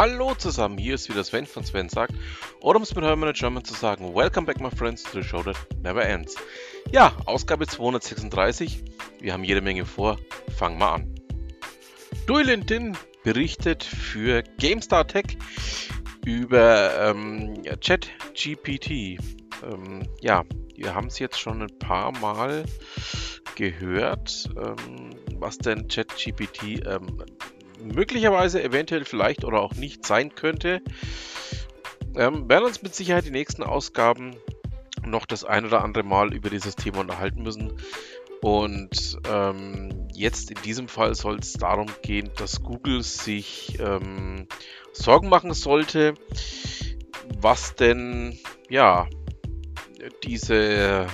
Hallo zusammen, hier ist wieder Sven von Sven sagt, oder um es mit Hermann German zu sagen, Welcome back my friends to the show that never ends. Ja, Ausgabe 236, wir haben jede Menge vor, fangen wir an. Duelintin berichtet für GameStar Tech über ähm, ChatGPT. Ähm, ja, wir haben es jetzt schon ein paar Mal gehört, ähm, was denn ChatGPT ähm, möglicherweise, eventuell, vielleicht oder auch nicht sein könnte. Ähm, werden uns mit Sicherheit die nächsten Ausgaben noch das ein oder andere Mal über dieses Thema unterhalten müssen. Und ähm, jetzt in diesem Fall soll es darum gehen, dass Google sich ähm, Sorgen machen sollte, was denn ja diese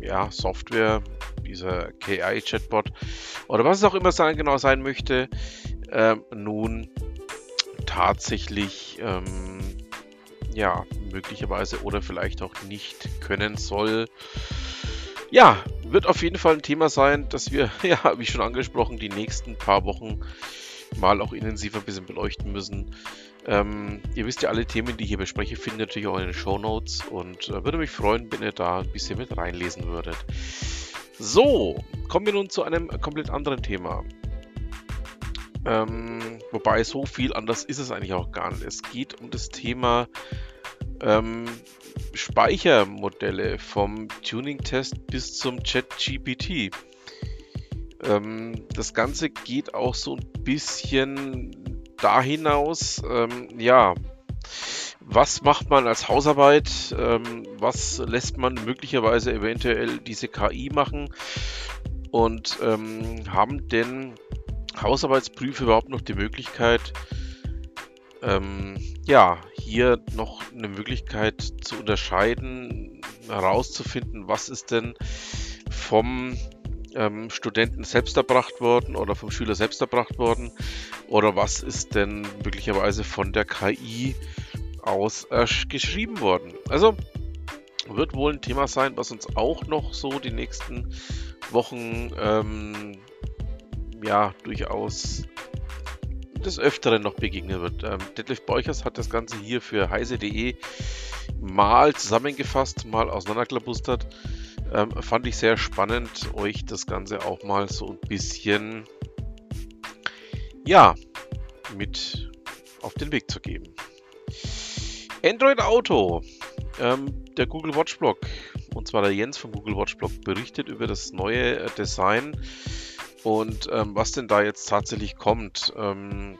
ja, Software, dieser KI-Chatbot oder was es auch immer sein, genau sein möchte, äh, nun tatsächlich ähm, ja möglicherweise oder vielleicht auch nicht können soll. Ja, wird auf jeden Fall ein Thema sein, dass wir, ja, wie schon angesprochen, die nächsten paar Wochen mal auch intensiver ein bisschen beleuchten müssen. Ähm, ihr wisst ja, alle Themen, die ich hier bespreche, findet ihr natürlich auch in den Show Notes und äh, würde mich freuen, wenn ihr da ein bisschen mit reinlesen würdet. So, kommen wir nun zu einem komplett anderen Thema. Ähm, wobei so viel anders ist es eigentlich auch gar nicht. Es geht um das Thema ähm, Speichermodelle vom Tuning-Test bis zum Chat-GPT. Ähm, das Ganze geht auch so ein bisschen da hinaus, ähm, ja, was macht man als Hausarbeit? Ähm, was lässt man möglicherweise eventuell diese KI machen? Und ähm, haben denn Hausarbeitsprüfe überhaupt noch die Möglichkeit, ähm, ja, hier noch eine Möglichkeit zu unterscheiden, herauszufinden, was ist denn vom ähm, Studenten selbst erbracht worden oder vom Schüler selbst erbracht worden oder was ist denn möglicherweise von der KI aus äh, geschrieben worden. Also wird wohl ein Thema sein, was uns auch noch so die nächsten Wochen ähm, ja durchaus des Öfteren noch begegnen wird. Ähm, Detlef Beuchers hat das Ganze hier für heise.de mal zusammengefasst, mal auseinanderklabustert. Ähm, fand ich sehr spannend, euch das Ganze auch mal so ein bisschen ja mit auf den Weg zu geben. Android Auto. Ähm, der Google Watch Blog, und zwar der Jens vom Google Watch Blog, berichtet über das neue äh, Design und ähm, was denn da jetzt tatsächlich kommt. Ähm,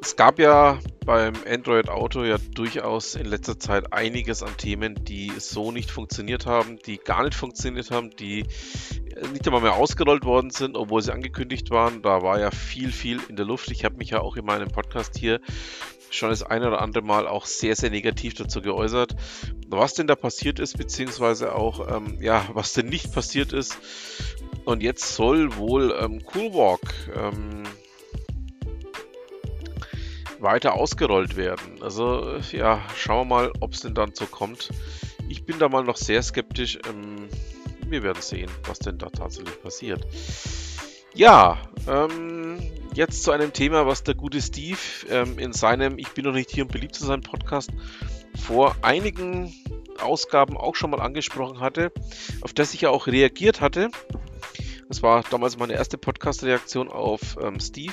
es gab ja beim Android Auto ja durchaus in letzter Zeit einiges an Themen, die so nicht funktioniert haben, die gar nicht funktioniert haben, die nicht einmal mehr ausgerollt worden sind, obwohl sie angekündigt waren. Da war ja viel, viel in der Luft. Ich habe mich ja auch in meinem Podcast hier schon das eine oder andere Mal auch sehr, sehr negativ dazu geäußert, was denn da passiert ist, beziehungsweise auch, ähm, ja, was denn nicht passiert ist. Und jetzt soll wohl ähm, Coolwalk ähm, weiter ausgerollt werden. Also, ja, schauen wir mal, ob es denn dann so kommt. Ich bin da mal noch sehr skeptisch. Ähm, wir werden sehen, was denn da tatsächlich passiert. Ja, ähm, jetzt zu einem Thema, was der gute Steve ähm, in seinem Ich bin noch nicht hier, um beliebt zu sein Podcast vor einigen Ausgaben auch schon mal angesprochen hatte, auf das ich ja auch reagiert hatte. Das war damals meine erste Podcast-Reaktion auf ähm, Steve.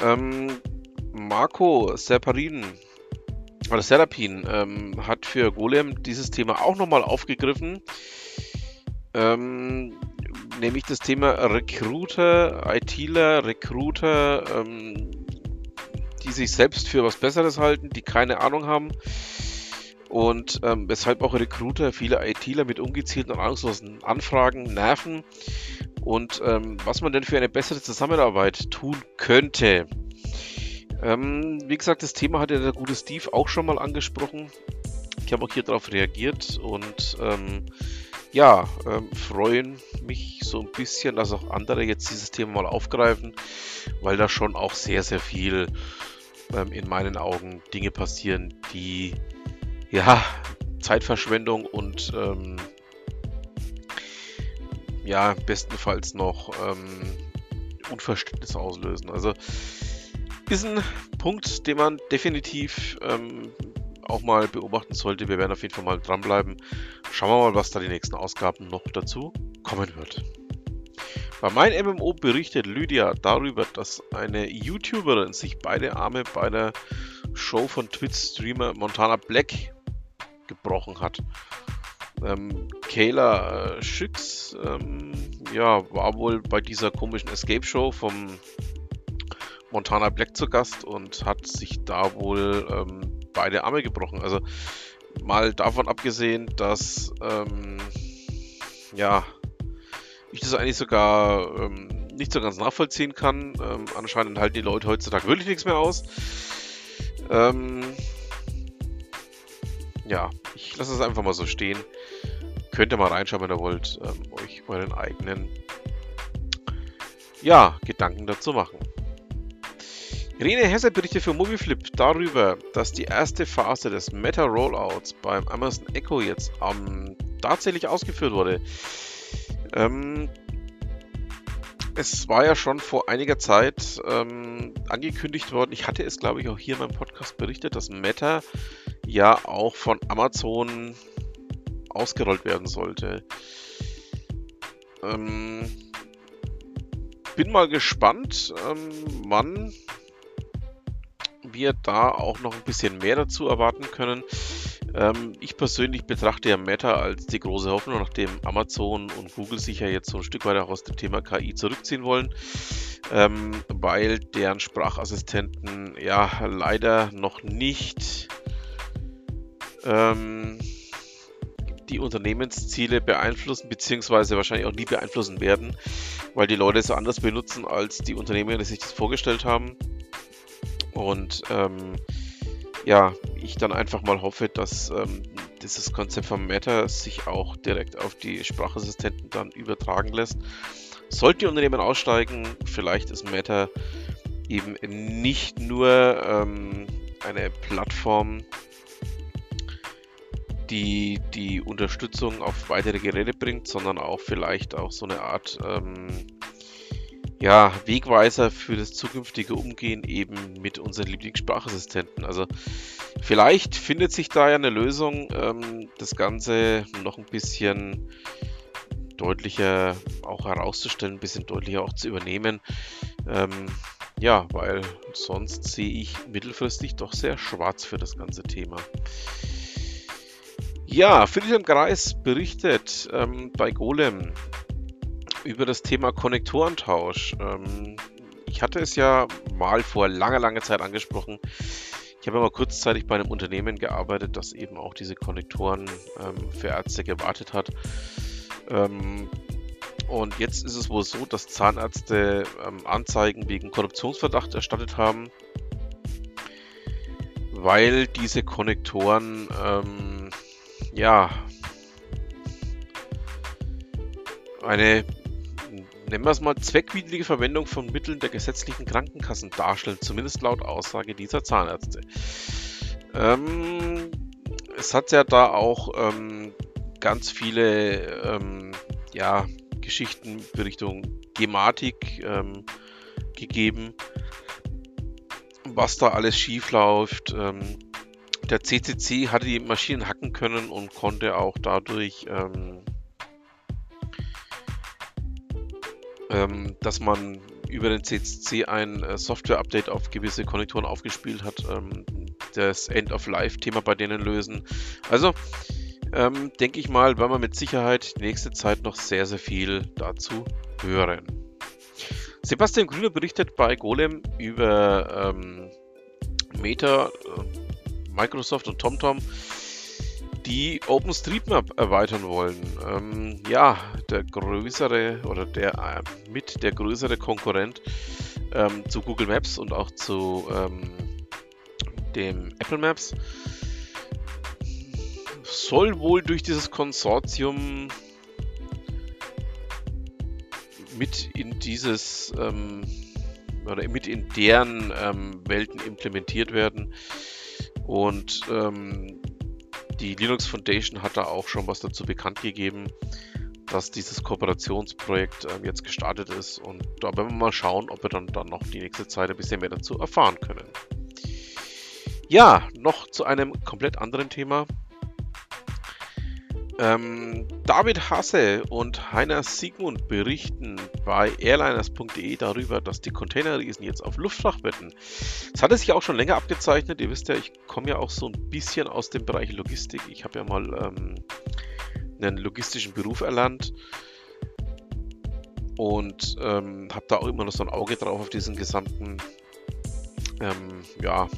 Ähm, Marco Serparin oder Serapin ähm, hat für Golem dieses Thema auch nochmal aufgegriffen. Ähm, nämlich das Thema Recruiter, ITler, Recruiter, ähm, die sich selbst für was Besseres halten, die keine Ahnung haben und ähm, weshalb auch Recruiter viele ITler mit ungezielten und ahnungslosen Anfragen nerven und ähm, was man denn für eine bessere Zusammenarbeit tun könnte. Ähm, wie gesagt, das Thema hat ja der gute Steve auch schon mal angesprochen. Ich habe auch hier darauf reagiert und ähm, ja, ähm, freuen mich so ein bisschen, dass auch andere jetzt dieses Thema mal aufgreifen, weil da schon auch sehr, sehr viel ähm, in meinen Augen Dinge passieren, die ja Zeitverschwendung und ähm, ja, bestenfalls noch ähm, Unverständnis auslösen. Also Ist ein Punkt, den man definitiv ähm, auch mal beobachten sollte. Wir werden auf jeden Fall mal dranbleiben. Schauen wir mal, was da die nächsten Ausgaben noch dazu kommen wird. Bei meinem MMO berichtet Lydia darüber, dass eine YouTuberin sich beide Arme bei der Show von Twitch-Streamer Montana Black gebrochen hat. Ähm, Kayla äh, Schicks ähm, ja, war wohl bei dieser komischen Escape-Show vom Montana Black zu Gast und hat sich da wohl ähm, beide Arme gebrochen. Also mal davon abgesehen, dass ähm, ja ich das eigentlich sogar ähm, nicht so ganz nachvollziehen kann. Ähm, anscheinend halten die Leute heutzutage wirklich nichts mehr aus. Ähm, ja, ich lasse es einfach mal so stehen. Könnt ihr mal reinschauen, wenn ihr wollt, ähm, euch euren eigenen ja, Gedanken dazu machen. Rene Hesse berichtet für Movieflip darüber, dass die erste Phase des Meta-Rollouts beim Amazon Echo jetzt ähm, tatsächlich ausgeführt wurde. Ähm, es war ja schon vor einiger Zeit ähm, angekündigt worden, ich hatte es glaube ich auch hier in meinem Podcast berichtet, dass Meta ja auch von Amazon ausgerollt werden sollte. Ähm, bin mal gespannt, ähm, wann wir da auch noch ein bisschen mehr dazu erwarten können. Ähm, ich persönlich betrachte ja Meta als die große Hoffnung, nachdem Amazon und Google sich ja jetzt so ein Stück weiter aus dem Thema KI zurückziehen wollen, ähm, weil deren Sprachassistenten ja leider noch nicht ähm, die Unternehmensziele beeinflussen, beziehungsweise wahrscheinlich auch nie beeinflussen werden, weil die Leute es anders benutzen, als die Unternehmen sich das vorgestellt haben. Und ähm, ja, ich dann einfach mal hoffe, dass ähm, dieses Konzept von Meta sich auch direkt auf die Sprachassistenten dann übertragen lässt. Sollten die Unternehmen aussteigen, vielleicht ist Meta eben nicht nur ähm, eine Plattform, die die Unterstützung auf weitere Geräte bringt, sondern auch vielleicht auch so eine Art ähm, ja, Wegweiser für das zukünftige Umgehen eben mit unseren Lieblingssprachassistenten. Also vielleicht findet sich da ja eine Lösung, ähm, das Ganze noch ein bisschen deutlicher auch herauszustellen, ein bisschen deutlicher auch zu übernehmen. Ähm, ja, weil sonst sehe ich mittelfristig doch sehr schwarz für das ganze Thema. Ja, im Kreis berichtet ähm, bei Golem über das Thema Konnektorentausch. Ähm, ich hatte es ja mal vor langer, langer Zeit angesprochen. Ich habe mal kurzzeitig bei einem Unternehmen gearbeitet, das eben auch diese Konnektoren ähm, für Ärzte gewartet hat. Ähm, und jetzt ist es wohl so, dass Zahnärzte ähm, Anzeigen wegen Korruptionsverdacht erstattet haben, weil diese Konnektoren ähm, ja eine nennen wir es mal, zweckwidrige Verwendung von Mitteln der gesetzlichen Krankenkassen darstellen, zumindest laut Aussage dieser Zahnärzte. Ähm, es hat ja da auch ähm, ganz viele ähm, ja, Geschichten in Richtung Gematik ähm, gegeben, was da alles schief läuft. Ähm, der CCC hatte die Maschinen hacken können und konnte auch dadurch ähm, ähm, dass man über den CCC ein äh, Software-Update auf gewisse Konnektoren aufgespielt hat, ähm, das End-of-Life-Thema bei denen lösen. Also ähm, denke ich mal, werden wir mit Sicherheit die nächste Zeit noch sehr, sehr viel dazu hören. Sebastian Grüner berichtet bei Golem über ähm, Meta, äh, Microsoft und TomTom die OpenStreetMap erweitern wollen. Ähm, ja, der größere oder der äh, mit der größere Konkurrent ähm, zu Google Maps und auch zu ähm, dem Apple Maps soll wohl durch dieses Konsortium mit in dieses ähm, oder mit in deren ähm, Welten implementiert werden. Und ähm, die Linux Foundation hat da auch schon was dazu bekannt gegeben, dass dieses Kooperationsprojekt äh, jetzt gestartet ist und da werden wir mal schauen, ob wir dann, dann noch die nächste Zeit ein bisschen mehr dazu erfahren können. Ja, noch zu einem komplett anderen Thema. Ähm, David Hasse und Heiner Sigmund berichten bei airliners.de darüber, dass die Containerriesen jetzt auf Luftfracht wetten. Es hatte sich auch schon länger abgezeichnet. Ihr wisst ja, ich komme ja auch so ein bisschen aus dem Bereich Logistik. Ich habe ja mal ähm, einen logistischen Beruf erlernt und ähm, habe da auch immer noch so ein Auge drauf auf diesen gesamten, ähm, ja,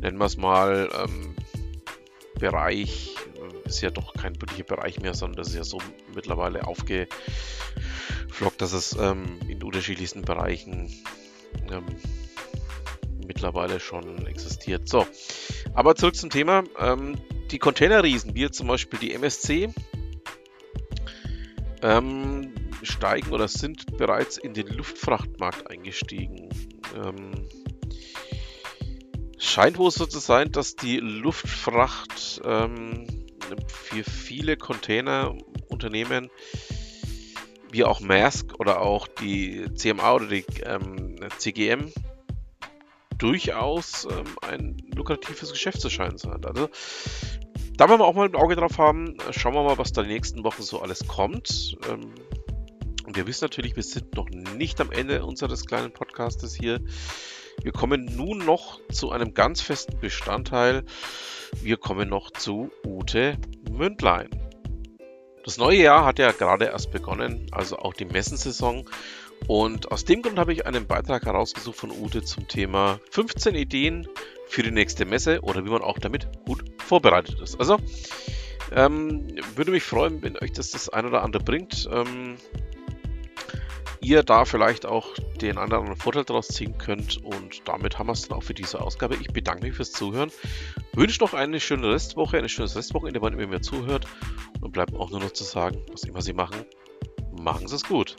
nennen wir es mal, ähm, Bereich ist ja doch kein wirklicher Bereich mehr, sondern das ist ja so mittlerweile aufgeflockt, dass es ähm, in unterschiedlichsten Bereichen ähm, mittlerweile schon existiert. So, aber zurück zum Thema. Ähm, die Containerriesen, wie zum Beispiel die MSC, ähm, steigen oder sind bereits in den Luftfrachtmarkt eingestiegen. Ähm, scheint wohl so zu sein, dass die Luftfracht ähm, für viele Containerunternehmen wie auch Maersk oder auch die CMA oder die ähm, CGM durchaus ähm, ein lukratives Geschäft zu scheinen sein. Also da werden wir auch mal ein Auge drauf haben. Schauen wir mal, was da die nächsten Wochen so alles kommt. Ähm, und wir wissen natürlich, wir sind noch nicht am Ende unseres kleinen Podcastes hier. Wir kommen nun noch zu einem ganz festen Bestandteil. Wir kommen noch zu Ute Mündlein. Das neue Jahr hat ja gerade erst begonnen, also auch die Messensaison. Und aus dem Grund habe ich einen Beitrag herausgesucht von Ute zum Thema 15 Ideen für die nächste Messe oder wie man auch damit gut vorbereitet ist. Also ähm, würde mich freuen, wenn euch das das ein oder andere bringt. Ähm, ihr da vielleicht auch den anderen Vorteil daraus ziehen könnt. Und damit haben wir es dann auch für diese Ausgabe. Ich bedanke mich fürs Zuhören. Wünsche noch eine schöne Restwoche, ein schönes Restwochenende, wann ihr mir zuhört. Und bleibt auch nur noch zu sagen, was immer Sie machen, machen Sie es gut.